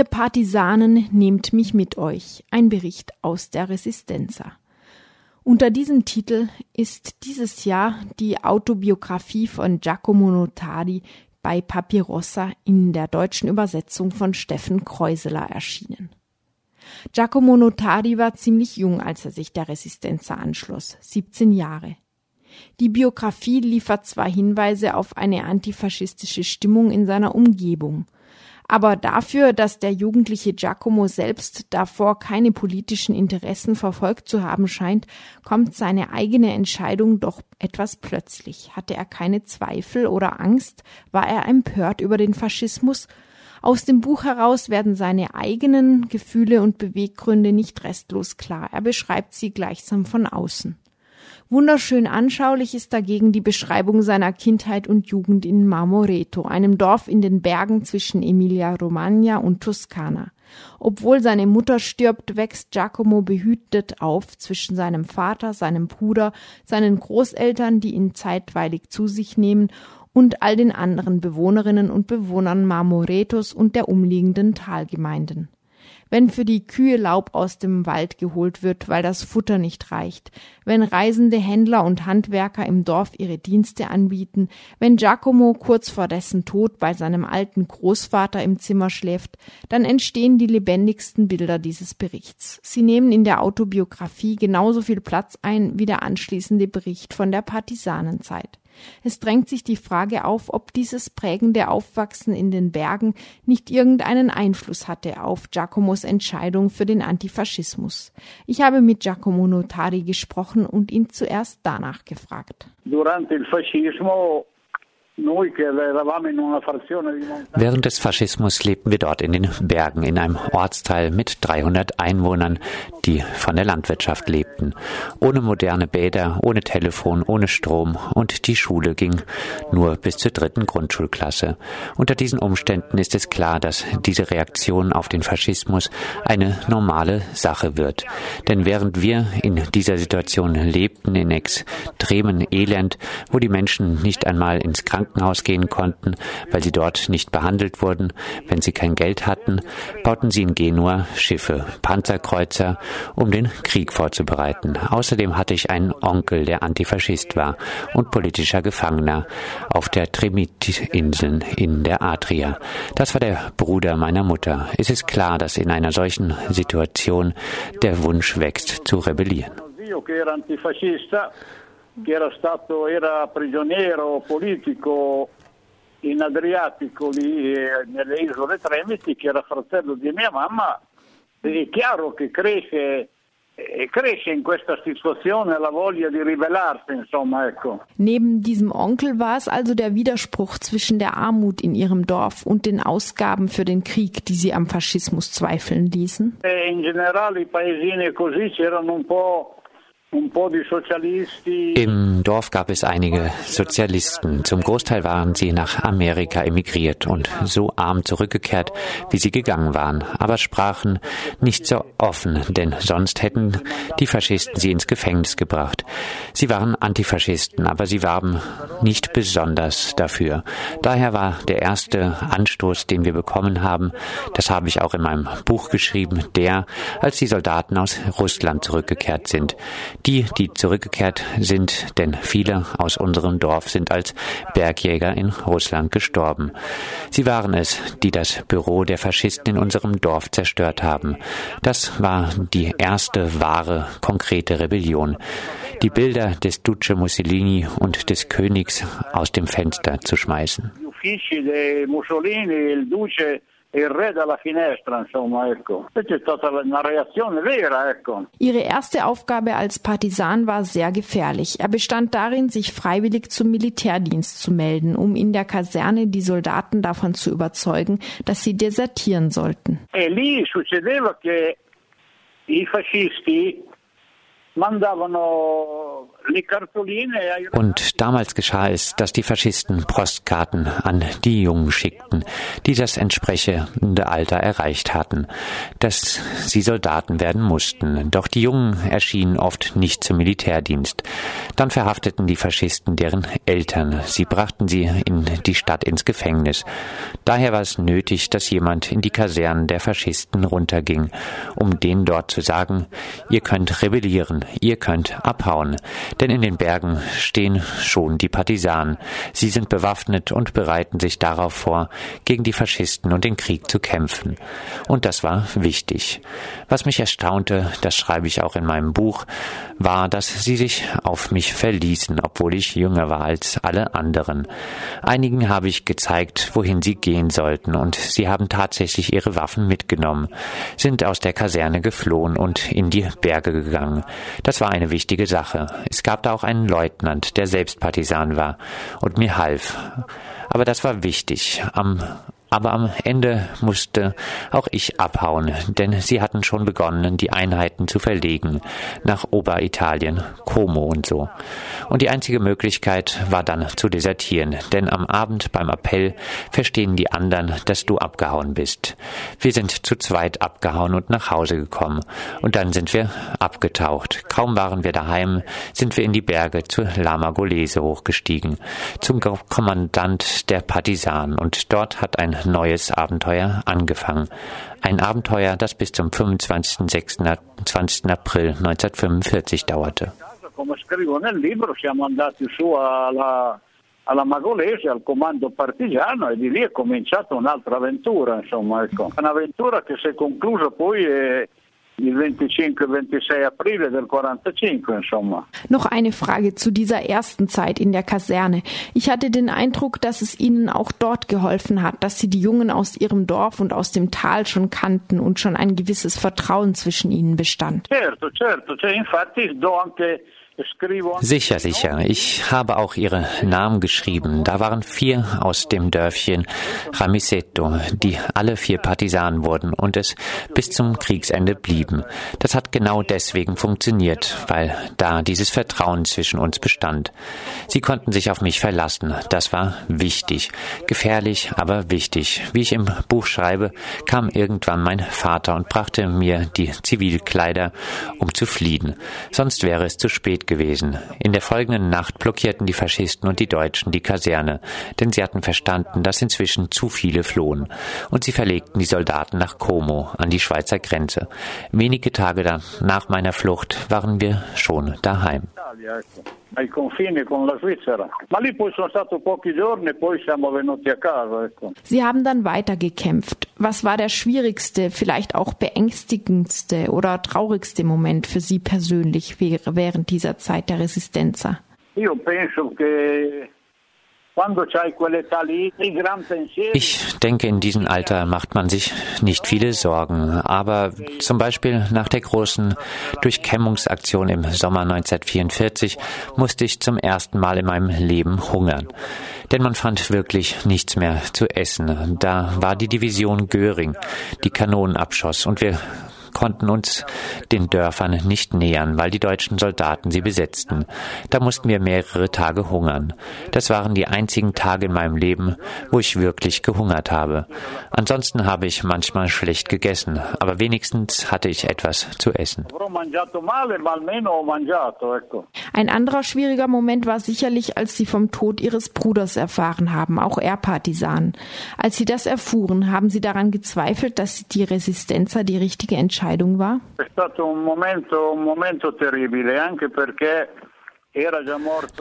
Ihr Partisanen, nehmt mich mit euch. Ein Bericht aus der Resistenza. Unter diesem Titel ist dieses Jahr die Autobiografie von Giacomo Notari bei Papirossa in der deutschen Übersetzung von Steffen Kreuseler erschienen. Giacomo Notari war ziemlich jung, als er sich der Resistenza anschloss, 17 Jahre. Die Biografie liefert zwar Hinweise auf eine antifaschistische Stimmung in seiner Umgebung, aber dafür, dass der jugendliche Giacomo selbst davor keine politischen Interessen verfolgt zu haben scheint, kommt seine eigene Entscheidung doch etwas plötzlich. Hatte er keine Zweifel oder Angst? War er empört über den Faschismus? Aus dem Buch heraus werden seine eigenen Gefühle und Beweggründe nicht restlos klar. Er beschreibt sie gleichsam von außen. Wunderschön anschaulich ist dagegen die Beschreibung seiner Kindheit und Jugend in Marmoreto, einem Dorf in den Bergen zwischen Emilia-Romagna und Toskana. Obwohl seine Mutter stirbt, wächst Giacomo behütet auf zwischen seinem Vater, seinem Bruder, seinen Großeltern, die ihn zeitweilig zu sich nehmen, und all den anderen Bewohnerinnen und Bewohnern Marmoretos und der umliegenden Talgemeinden wenn für die Kühe Laub aus dem Wald geholt wird, weil das Futter nicht reicht, wenn reisende Händler und Handwerker im Dorf ihre Dienste anbieten, wenn Giacomo kurz vor dessen Tod bei seinem alten Großvater im Zimmer schläft, dann entstehen die lebendigsten Bilder dieses Berichts. Sie nehmen in der Autobiografie genauso viel Platz ein wie der anschließende Bericht von der Partisanenzeit. Es drängt sich die Frage auf, ob dieses prägende Aufwachsen in den Bergen nicht irgendeinen Einfluss hatte auf Giacomos Entscheidung für den Antifaschismus. Ich habe mit Giacomo Notari gesprochen und ihn zuerst danach gefragt. Während des Faschismus lebten wir dort in den Bergen, in einem Ortsteil mit 300 Einwohnern, die von der Landwirtschaft lebten. Ohne moderne Bäder, ohne Telefon, ohne Strom und die Schule ging nur bis zur dritten Grundschulklasse. Unter diesen Umständen ist es klar, dass diese Reaktion auf den Faschismus eine normale Sache wird. Denn während wir in dieser Situation lebten, in extremen Elend, wo die Menschen nicht einmal ins Krankenhaus Krankenhaus gehen konnten, weil sie dort nicht behandelt wurden, wenn sie kein Geld hatten, bauten sie in Genua Schiffe, Panzerkreuzer, um den Krieg vorzubereiten. Außerdem hatte ich einen Onkel, der Antifaschist war und politischer Gefangener auf der Tremit-Inseln in der Adria. Das war der Bruder meiner Mutter. Es ist klar, dass in einer solchen Situation der Wunsch wächst, zu rebellieren che era stato era prigioniero politico in Adriatico lì eh, nelle isole Tremiti, che era fratello di mia mamma, è chiaro che cresce cresce in questa Situation la voglia di ribellarsi, insomma, ecco. Neben diesem Onkel war es also der Widerspruch zwischen der Armut in ihrem Dorf und den Ausgaben für den Krieg, die sie am Faschismus zweifeln ließen. E in generale i paesini così c'erano un po' Im Dorf gab es einige Sozialisten. Zum Großteil waren sie nach Amerika emigriert und so arm zurückgekehrt, wie sie gegangen waren, aber sprachen nicht so offen, denn sonst hätten die Faschisten sie ins Gefängnis gebracht. Sie waren Antifaschisten, aber sie warben nicht besonders dafür. Daher war der erste Anstoß, den wir bekommen haben, das habe ich auch in meinem Buch geschrieben, der, als die Soldaten aus Russland zurückgekehrt sind. Die, die zurückgekehrt sind, denn viele aus unserem Dorf sind als Bergjäger in Russland gestorben. Sie waren es, die das Büro der Faschisten in unserem Dorf zerstört haben. Das war die erste wahre, konkrete Rebellion. Die Bilder des Duce Mussolini und des Königs aus dem Fenster zu schmeißen il re dalla finestra, insomma, ecco. Questa è stata una reazione vera, ecco. Ihre erste Aufgabe als Partisan war sehr gefährlich. Er bestand darin, sich freiwillig zum Militärdienst zu melden, um in der Kaserne die Soldaten davon zu überzeugen, dass sie desertieren sollten. E lì succedeva che i fascisti mandavano Und damals geschah es, dass die Faschisten Postkarten an die Jungen schickten, die das entsprechende Alter erreicht hatten, dass sie Soldaten werden mussten. Doch die Jungen erschienen oft nicht zum Militärdienst. Dann verhafteten die Faschisten deren Eltern. Sie brachten sie in die Stadt ins Gefängnis. Daher war es nötig, dass jemand in die Kasernen der Faschisten runterging, um denen dort zu sagen, ihr könnt rebellieren, ihr könnt abhauen denn in den Bergen stehen schon die Partisanen. Sie sind bewaffnet und bereiten sich darauf vor, gegen die Faschisten und den Krieg zu kämpfen. Und das war wichtig. Was mich erstaunte, das schreibe ich auch in meinem Buch, war, dass sie sich auf mich verließen, obwohl ich jünger war als alle anderen. Einigen habe ich gezeigt, wohin sie gehen sollten, und sie haben tatsächlich ihre Waffen mitgenommen, sind aus der Kaserne geflohen und in die Berge gegangen. Das war eine wichtige Sache. Es gab da auch einen Leutnant, der selbst Partisan war und mir half. Aber das war wichtig. Am aber am Ende musste auch ich abhauen, denn sie hatten schon begonnen, die Einheiten zu verlegen nach Oberitalien, Como und so. Und die einzige Möglichkeit war dann zu desertieren, denn am Abend beim Appell verstehen die anderen, dass du abgehauen bist. Wir sind zu zweit abgehauen und nach Hause gekommen. Und dann sind wir abgetaucht. Kaum waren wir daheim, sind wir in die Berge zu Lama Golese hochgestiegen, zum Kommandant der Partisanen. Und dort hat ein neues Abenteuer angefangen. Ein Abenteuer, das bis zum 25. 26. April 1945 dauerte. Alla, Magolese, al comando partigiano e di lì è cominciata un'altra avventura, insomma, ecco. Un'avventura che si è conclusa poi e il 25 26 April del 45, insomma. Noch eine Frage zu dieser ersten Zeit in der Kaserne. Ich hatte den Eindruck, dass es Ihnen auch dort geholfen hat, dass Sie die Jungen aus Ihrem Dorf und aus dem Tal schon kannten und schon ein gewisses Vertrauen zwischen Ihnen bestand. Certo, certo, cioè, infatti do anche Sicher, sicher. Ich habe auch ihre Namen geschrieben. Da waren vier aus dem Dörfchen Ramiseto, die alle vier Partisanen wurden und es bis zum Kriegsende blieben. Das hat genau deswegen funktioniert, weil da dieses Vertrauen zwischen uns bestand. Sie konnten sich auf mich verlassen. Das war wichtig. Gefährlich, aber wichtig. Wie ich im Buch schreibe, kam irgendwann mein Vater und brachte mir die Zivilkleider, um zu fliehen. Sonst wäre es zu spät gewesen. In der folgenden Nacht blockierten die Faschisten und die Deutschen die Kaserne, denn sie hatten verstanden, dass inzwischen zu viele flohen. Und sie verlegten die Soldaten nach Como, an die Schweizer Grenze. Wenige Tage nach meiner Flucht waren wir schon daheim. Ai confini con la Svizzera. Ma lì poi sono stato pochi giorni e poi siamo venuti a casa. Ecco. Sie haben dann weitergekämpft. Was war der schwierigste, vielleicht auch beängstigendste oder traurigste Moment für Sie persönlich während dieser Zeit der Resistenza? Io penso che ich denke, in diesem Alter macht man sich nicht viele Sorgen. Aber zum Beispiel nach der großen Durchkämmungsaktion im Sommer 1944 musste ich zum ersten Mal in meinem Leben hungern. Denn man fand wirklich nichts mehr zu essen. Da war die Division Göring, die Kanonen abschoss und wir konnten uns den Dörfern nicht nähern, weil die deutschen Soldaten sie besetzten. Da mussten wir mehrere Tage hungern. Das waren die einzigen Tage in meinem Leben, wo ich wirklich gehungert habe. Ansonsten habe ich manchmal schlecht gegessen, aber wenigstens hatte ich etwas zu essen. Ein anderer schwieriger Moment war sicherlich, als Sie vom Tod Ihres Bruders erfahren haben, auch er Partisan. Als Sie das erfuhren, haben Sie daran gezweifelt, dass die Resistenza die richtige Entscheidung Entscheidung war?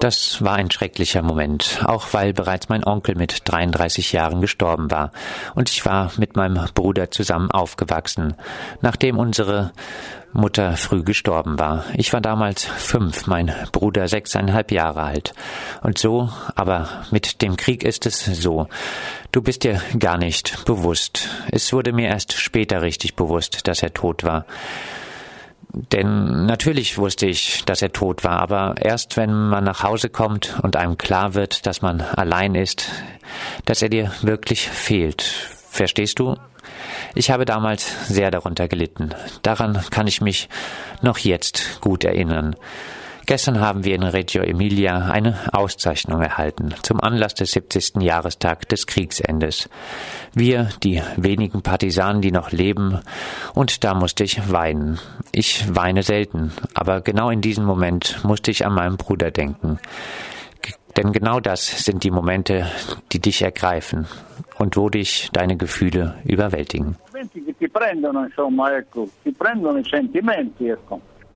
Das war ein schrecklicher Moment, auch weil bereits mein Onkel mit 33 Jahren gestorben war und ich war mit meinem Bruder zusammen aufgewachsen, nachdem unsere Mutter früh gestorben war. Ich war damals fünf, mein Bruder sechseinhalb Jahre alt. Und so, aber mit dem Krieg ist es so. Du bist dir gar nicht bewusst. Es wurde mir erst später richtig bewusst, dass er tot war. Denn natürlich wusste ich, dass er tot war, aber erst wenn man nach Hause kommt und einem klar wird, dass man allein ist, dass er dir wirklich fehlt. Verstehst du? Ich habe damals sehr darunter gelitten. Daran kann ich mich noch jetzt gut erinnern. Gestern haben wir in Reggio Emilia eine Auszeichnung erhalten zum Anlass des 70. Jahrestag des Kriegsendes. Wir, die wenigen Partisanen, die noch leben, und da musste ich weinen. Ich weine selten, aber genau in diesem Moment musste ich an meinen Bruder denken. Denn genau das sind die Momente, die dich ergreifen und wo dich deine Gefühle überwältigen. Ti prendono, insomma, ecco, ti prendono i sentimenti, ecco.